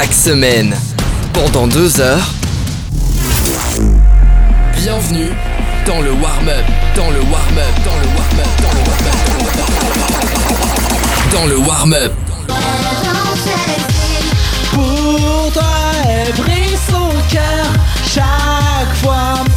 chaque semaine. Pendant deux heures. Bienvenue dans le warm-up, dans le warm-up, dans le warm-up, dans le warm-up, dans le warm-up. Pour toi, son cœur chaque fois.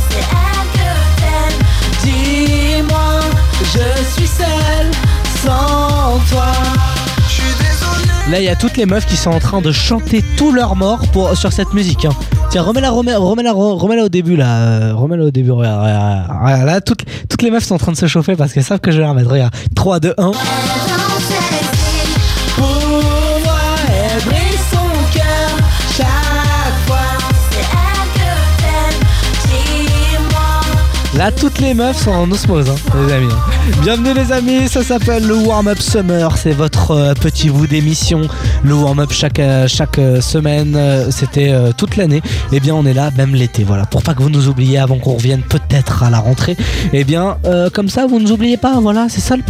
Là, il y a toutes les meufs qui sont en train de chanter tous leurs morts pour, sur cette musique. hein. Tiens, remets-la, remets, remets-la, remets-la au début là. euh, Remets-la au début. Regarde, regarde, regarde, là, toutes, toutes les meufs sont en train de se chauffer parce qu'elles savent que je vais la remettre. Regarde, 3, 2, 1. Là, toutes les meufs sont en osmose, hein, les amis. Bienvenue, les amis. Ça s'appelle le Warm-Up Summer. C'est votre euh, petit bout d'émission. Le Warm-Up chaque, euh, chaque euh, semaine. C'était toute l'année. Eh bien, on est là, même l'été. Voilà. Pour pas que vous nous oubliez avant qu'on revienne peut-être à la rentrée. Eh bien, comme ça, vous nous oubliez pas. Voilà. C'est ça. Le,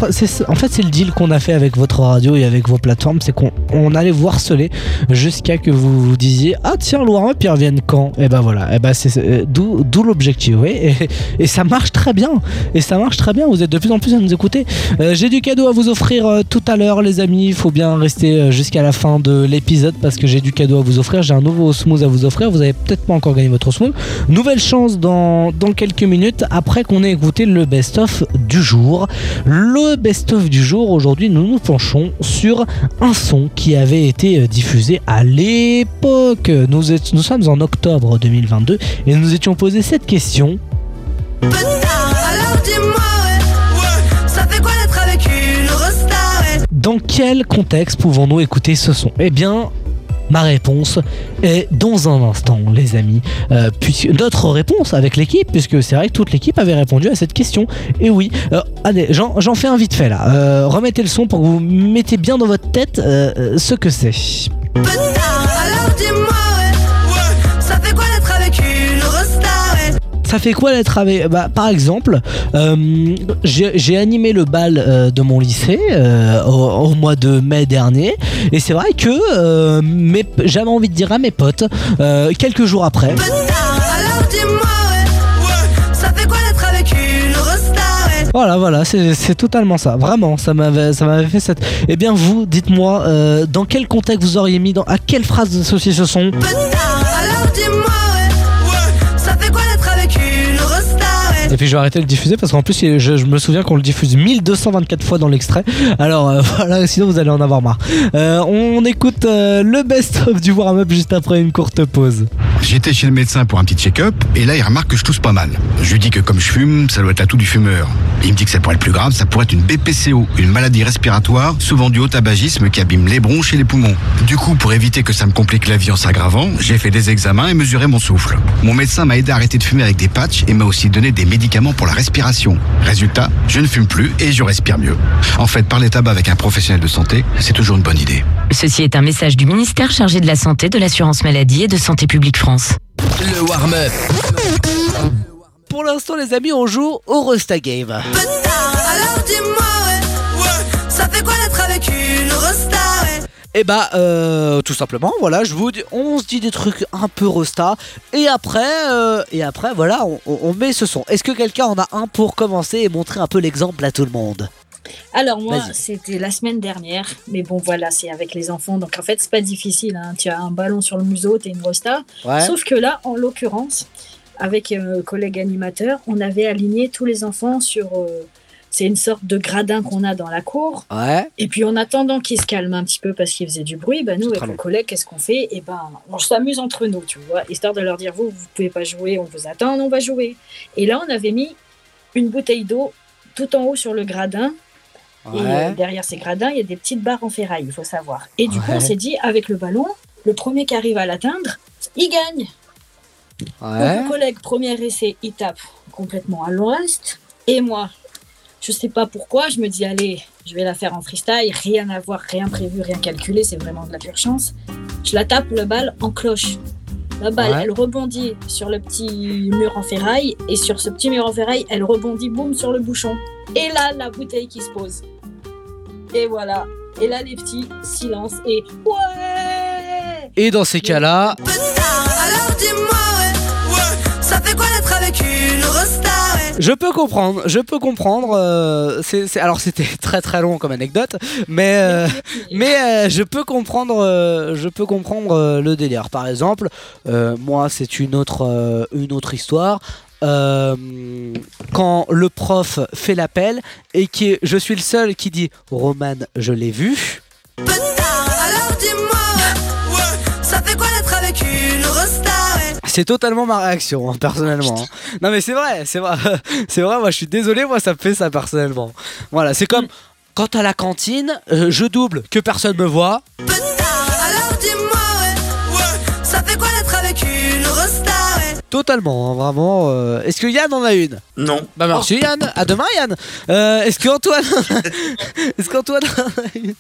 en fait, c'est le deal qu'on a fait avec votre radio et avec vos plateformes. C'est qu'on on allait vous harceler jusqu'à que vous vous disiez Ah, tiens, le Warm-Up, ils reviennent quand? Eh ben voilà. Eh ben, c'est d'où l'objectif. Oui. Et, et ça marche très bien. Et ça marche très bien. Vous êtes de plus en plus à nous écouter. Euh, j'ai du cadeau à vous offrir euh, tout à l'heure, les amis. Il faut bien rester euh, jusqu'à la fin de l'épisode parce que j'ai du cadeau à vous offrir. J'ai un nouveau smooth à vous offrir. Vous avez peut-être pas encore gagné votre smooth. Nouvelle chance dans, dans quelques minutes après qu'on ait écouté le best-of du jour. Le best-of du jour, aujourd'hui, nous nous penchons sur un son qui avait été diffusé à l'époque. Nous, nous sommes en octobre 2022 et nous étions posé cette question. Dans quel contexte pouvons-nous écouter ce son? Eh bien, ma réponse est dans un instant, les amis. Euh, puisque notre réponse avec l'équipe, puisque c'est vrai que toute l'équipe avait répondu à cette question. Et oui, euh, allez, j'en fais un vite fait là. Euh, remettez le son pour que vous mettez bien dans votre tête euh, ce que c'est. Ça fait quoi d'être avec bah, Par exemple, euh, j'ai animé le bal euh, de mon lycée euh, au, au mois de mai dernier, et c'est vrai que j'avais envie de dire à mes potes, quelques jours après, Voilà, voilà, c'est totalement ça. Vraiment, ça m'avait, ça m'avait fait cette. Eh bien, vous, dites-moi, euh, dans quel contexte vous auriez mis, dans, à quelle phrase vous associez ce son Alors dis-moi, puis je vais arrêter de le diffuser parce qu'en plus, je, me souviens qu'on le diffuse 1224 fois dans l'extrait. Alors euh, voilà, sinon vous allez en avoir marre. Euh, on écoute euh, le best-of du warm-up juste après une courte pause. J'étais chez le médecin pour un petit check-up et là il remarque que je tousse pas mal. Je lui dis que comme je fume, ça doit être l'atout du fumeur. Il me dit que ça pourrait être plus grave, ça pourrait être une BPCO, une maladie respiratoire, souvent due au tabagisme qui abîme les bronches et les poumons. Du coup, pour éviter que ça me complique la vie en s'aggravant, j'ai fait des examens et mesuré mon souffle. Mon médecin m'a aidé à arrêter de fumer avec des patchs et m'a aussi donné des médicaments pour la respiration. Résultat, je ne fume plus et je respire mieux. En fait, parler tabac avec un professionnel de santé, c'est toujours une bonne idée. Ceci est un message du ministère chargé de la Santé, de l'Assurance Maladie et de Santé Publique France. Le warm-up. Pour l'instant, les amis, on joue au Rosta Game. Alors dis-moi, ouais, ça fait quoi d'être avec une resta, ouais? Et bah, euh, tout simplement, voilà, je vous dis, on se dit des trucs un peu Rosta. Et après, euh, et après, voilà, on met ce son. Est-ce que quelqu'un en a un pour commencer et montrer un peu l'exemple à tout le monde? Alors moi, c'était la semaine dernière, mais bon voilà, c'est avec les enfants, donc en fait c'est pas difficile. hein. Tu as un ballon sur le museau, t'es une rosta. Ouais. Sauf que là, en l'occurrence, avec un collègue animateur, on avait aligné tous les enfants sur. euh, c'est une sorte de gradin qu'on a dans la cour. Ouais. Et puis en attendant qu'ils se calment un petit peu parce qu'ils faisaient du bruit, bah, nous, avec mon collègue, qu'est-ce qu'on fait? Et ben, on s'amuse entre nous, tu vois, histoire de leur dire vous, vous pouvez pas jouer, on vous attend, on va jouer. Et là, on avait mis une bouteille d'eau tout en haut sur le gradin. Et euh, derrière ces gradins, il y a des petites barres en ferraille, il faut savoir. Et du coup, on s'est dit, avec le ballon, le premier qui arrive à l'atteindre, il gagne. Donc, mon collègue, premier essai, il tape complètement à l'ouest. Et moi, je sais pas pourquoi, je me dis, allez, je vais la faire en freestyle, rien à voir, rien prévu, rien calculé, c'est vraiment de la pure chance. Je la tape le balle en cloche. La balle, Ouais. elle rebondit sur le petit mur en ferraille, et sur ce petit mur en ferraille, elle rebondit, boum, sur le bouchon. Et là, la bouteille qui se pose. Et voilà. Et là, les petits, silence, et ouais Et dans ces cas-là. Alors dis-moi, ouais, ça fait quoi d'être avec une resta. Je peux comprendre, je peux comprendre. euh, alors c'était très très long comme anecdote, mais euh, mais euh, je peux comprendre, euh, je peux comprendre euh, le délire. Par exemple, euh, moi c'est une autre euh, une autre histoire. Euh, quand le prof fait l'appel et que je suis le seul qui dit Roman, je l'ai vu. C'est totalement ma réaction, hein, personnellement. hein. Non, mais c'est vrai, c'est vrai, c'est vrai. Moi, je suis désolé, moi, ça me fait ça personnellement. Voilà, c'est comme quand à la cantine, euh, je double, que personne me voit. Alors dis-moi, ouais, ouais, ça fait quoi d'être avec une resta, ouais? Totalement, hein, vraiment. euh. Est-ce que Yann en a une? Non. Bah merci Yann. À demain Yann. Euh, Est-ce qu'Antoine, est-ce qu'Antoine en a une?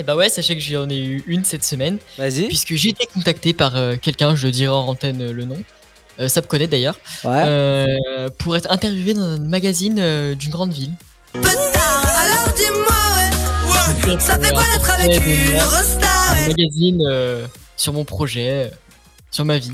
Et bah ouais, sachez que j'en ai eu une cette semaine, Vas-y. puisque j'ai été contacté par euh, quelqu'un, je dirai en antenne euh, le nom, euh, ça me connaît d'ailleurs, Ouais. euh, pour être interviewé dans un magazine euh, d'une grande ville. Alors dis-moi, ouais, ça fait quoi d'être avec une Un magazine euh, sur mon projet, euh, sur ma vie.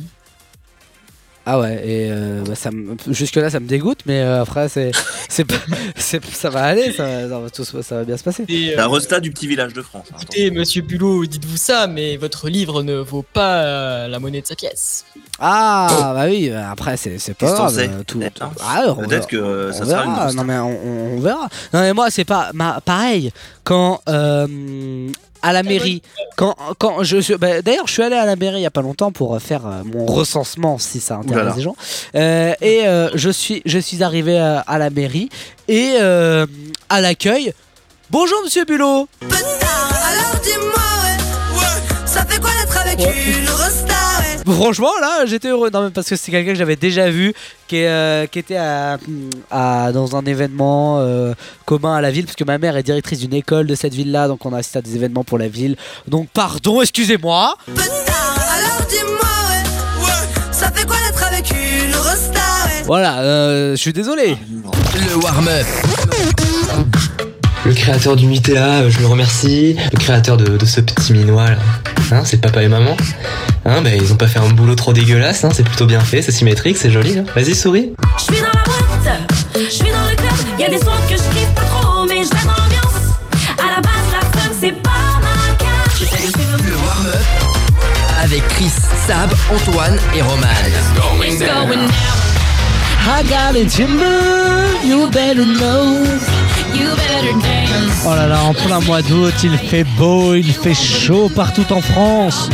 Ah ouais. Et euh, bah, ça me- jusque là, ça me dégoûte, mais euh, après, c'est, c'est, pas- c'est, ça va aller, ça, va- ça va tout se- ça va bien se passer. Et, euh, La resta du petit village de France. hein, écoutez, monsieur Bulot, dites-vous ça, mais votre livre ne vaut pas euh, la monnaie de sa pièce. Ah bah oui. bah, Après, c'est, c'est pas grave. tout, Peut-être, tout- hein. Ah. Peut-être que euh, ça sera une. Non mais on, on- on verra. Non mais moi c'est pas ma, pareil quand euh, à la mairie quand quand je suis bah, d'ailleurs je suis allé à la mairie il y a pas longtemps pour euh, faire euh, mon recensement si ça intéresse les gens Euh, et euh, je suis je suis arrivé à, à la mairie et euh, à l'accueil bonjour monsieur Bulot Peu tard. Alors dis-moi, ouais, ouais, ça fait quoi d'être avec une resta. Franchement, là, j'étais heureux. Non, mais parce que c'est quelqu'un que j'avais déjà vu, qui, est, euh, qui était à, à- dans un événement euh, commun à la ville, parce que ma mère est directrice d'une école de cette ville-là, donc on a assisté à des événements pour la ville. Donc, pardon, excusez-moi. Alors dis-moi, ouais, ouais, ça fait quoi d'être avec une resta, ouais? Voilà, euh, je suis désolé. Le warm-up. Le créateur du Mitea, euh, je le remercie. Le créateur de, de ce petit minois là. Hein, c'est papa et maman. Hein, bah, ils ont pas fait un boulot trop dégueulasse, hein, c'est plutôt bien fait, c'est symétrique, c'est joli. hein. Vas-y, souris. Je suis dans la boîte, je suis dans le club. Y a des sons que je kiffe pas trop, mais je dans l'ambiance. À la base, la fun, c'est pas ma carte. Le warm-up. Avec Chris, Sab, Antoine et Roman. It's going down. I got a timber, you better know. Oh là là, en plein mois d'août, il fait beau, il fait chaud partout en France.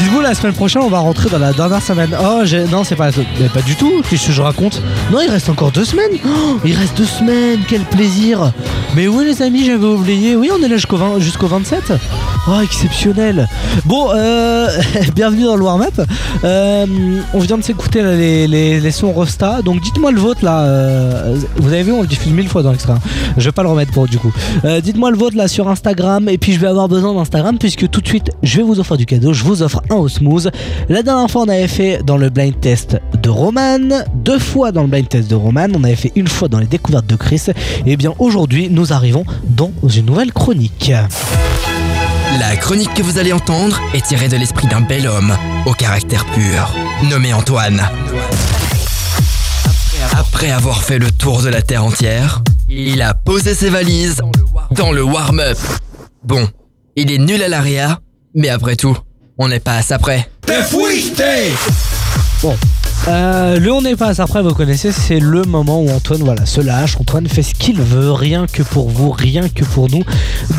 Dites-vous, la semaine prochaine, on va rentrer dans la dernière semaine. Oh, j'ai- non, c'est pas la semaine. Mais pas du tout. Qu'est-ce que je raconte Non, il reste encore deux semaines. Oh, il reste deux semaines. Quel plaisir. Mais oui, les amis, j'avais oublié. Oui, on est là jusqu'au 20 jusqu'au 27. Oh, exceptionnel. Bon, euh, bienvenue dans le warm-up. Euh, on vient de s'écouter les, les, sons Rosta. Donc, dites-moi le vôtre là. euh, vous avez vu, on le diffuse mille fois dans l'extra. Je vais pas le remettre pour du coup. Euh, dites-moi le vôtre là sur Instagram. Et puis, je vais avoir besoin d'Instagram puisque tout de suite, je vais vous offrir du cadeau. Je vous offre un au smooth. La dernière fois, on avait fait dans le blind test de Roman. Deux fois dans le blind test de Roman. On avait fait une fois dans les découvertes de Chris. Et bien, aujourd'hui, nous arrivons dans une nouvelle chronique. La chronique que vous allez entendre est tirée de l'esprit d'un bel homme au caractère pur, nommé Antoine. Après avoir fait le tour de la Terre entière, il a posé ses valises dans le warm-up. Bon, il est nul à l'aria, mais après tout, on n'est pas à ça près. Euh, le on n'est pas après, vous connaissez, c'est le moment où Antoine voilà, se lâche, Antoine fait ce qu'il veut, rien que pour vous, rien que pour nous.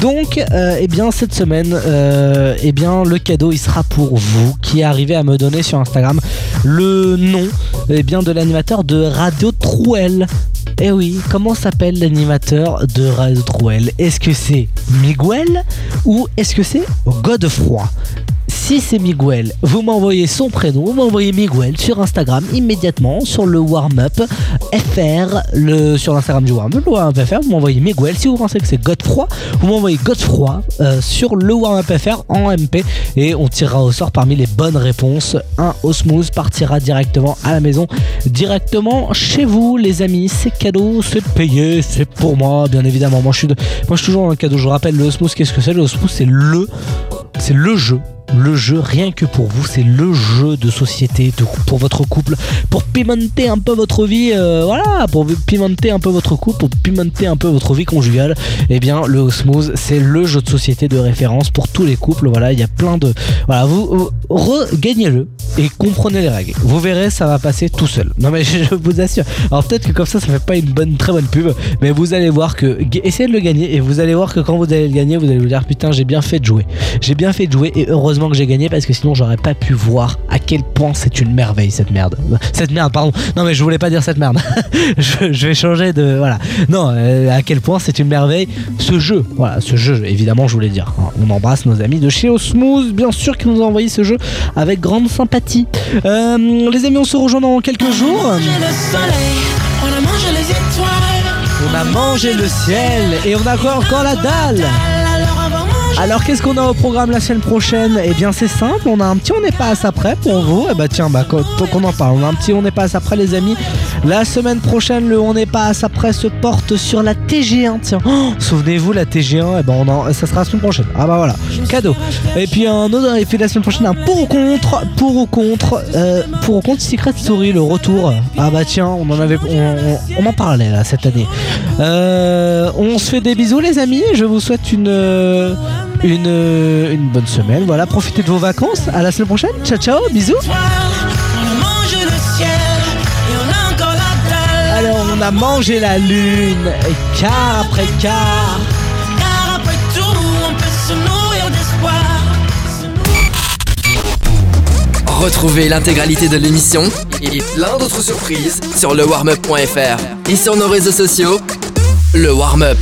Donc, euh, eh bien, cette semaine, euh, eh bien, le cadeau, il sera pour vous, qui arrivez à me donner sur Instagram le nom eh bien, de l'animateur de Radio Trouel. Eh oui, comment s'appelle l'animateur de Radio Trouel? Est-ce que c'est Miguel ou est-ce que c'est Godefroy? Si c'est Miguel, vous m'envoyez son prénom, vous m'envoyez Miguel sur Instagram immédiatement sur le warm-up FR, sur l'Instagram du warm-up, FR, vous m'envoyez Miguel. Si vous pensez que c'est Godefroy, vous m'envoyez Godefroy euh, sur le warm-up FR en MP et on tirera au sort parmi les bonnes réponses. Un Osmose partira directement à la maison, directement chez vous, les amis. C'est cadeau, c'est payé, c'est pour moi, bien évidemment. Moi, je suis, de- moi, je suis toujours dans le cadeau. Je vous rappelle, le Osmose, qu'est-ce que c'est? Le Osmose, c'est le, c'est le jeu. Le jeu, rien que pour vous, c'est le jeu de société pour votre couple, pour pimenter un peu votre vie, euh, voilà, pour pimenter un peu votre couple, pour pimenter un peu votre vie conjugale. Eh bien, le Osmose, c'est le jeu de société de référence pour tous les couples. Voilà, il y a plein de, voilà, vous, vous regagnez-le et comprenez les règles. Vous verrez, ça va passer tout seul. Non mais je vous assure. Alors peut-être que comme ça, ça fait pas une bonne, très bonne pub, mais vous allez voir que essayez de le gagner et vous allez voir que quand vous allez le gagner, vous allez vous dire putain, j'ai bien fait de jouer. J'ai bien fait de jouer et heureusement que j'ai gagné parce que sinon j'aurais pas pu voir à quel point c'est une merveille cette merde. Cette merde, pardon. Non mais je voulais pas dire cette merde. je, je vais changer de voilà. Non, euh, à quel point c'est une merveille ce jeu. Voilà, ce jeu évidemment, je voulais dire. hein. On embrasse nos amis de chez Osmose, bien sûr, qui nous ont envoyé ce jeu avec grande sympathie. Euh, les amis, on se rejoint dans quelques jours. le soleil, on a mangé les étoiles. On a mangé le ciel et on a encore, encore la dalle. Alors qu'est-ce qu'on a au programme la semaine prochaine? Eh bien c'est simple, on a un petit on n'est pas à ça près pour vous. Et bah tiens, bah qu'on en parle, on a un petit on n'est pas à ça près les amis. La semaine prochaine, le on n'est pas à ça près se porte sur la TG1. Tiens, Oh, souvenez-vous la TG1, et ben ça sera la semaine prochaine. Ah bah voilà, cadeau. Et puis un autre, et puis la semaine prochaine un pour ou contre, pour ou contre, euh, pour ou contre Secret Story le retour. Ah bah tiens, on en avait, on en parlait là cette année. Euh, on se fait des bisous les amis. Je vous souhaite une euh, une, euh, une bonne semaine. Voilà, profitez de vos vacances. À la semaine prochaine. Ciao ciao, bisous. On a mangé le ciel et on a encore la dalle. Alors on a mangé la lune, et quart après quart. Car après tout, on peut se nourrir d'espoir. Retrouvez l'intégralité de l'émission et plein d'autres surprises sur le warmup.fr et sur nos réseaux sociaux. Le Warm Up.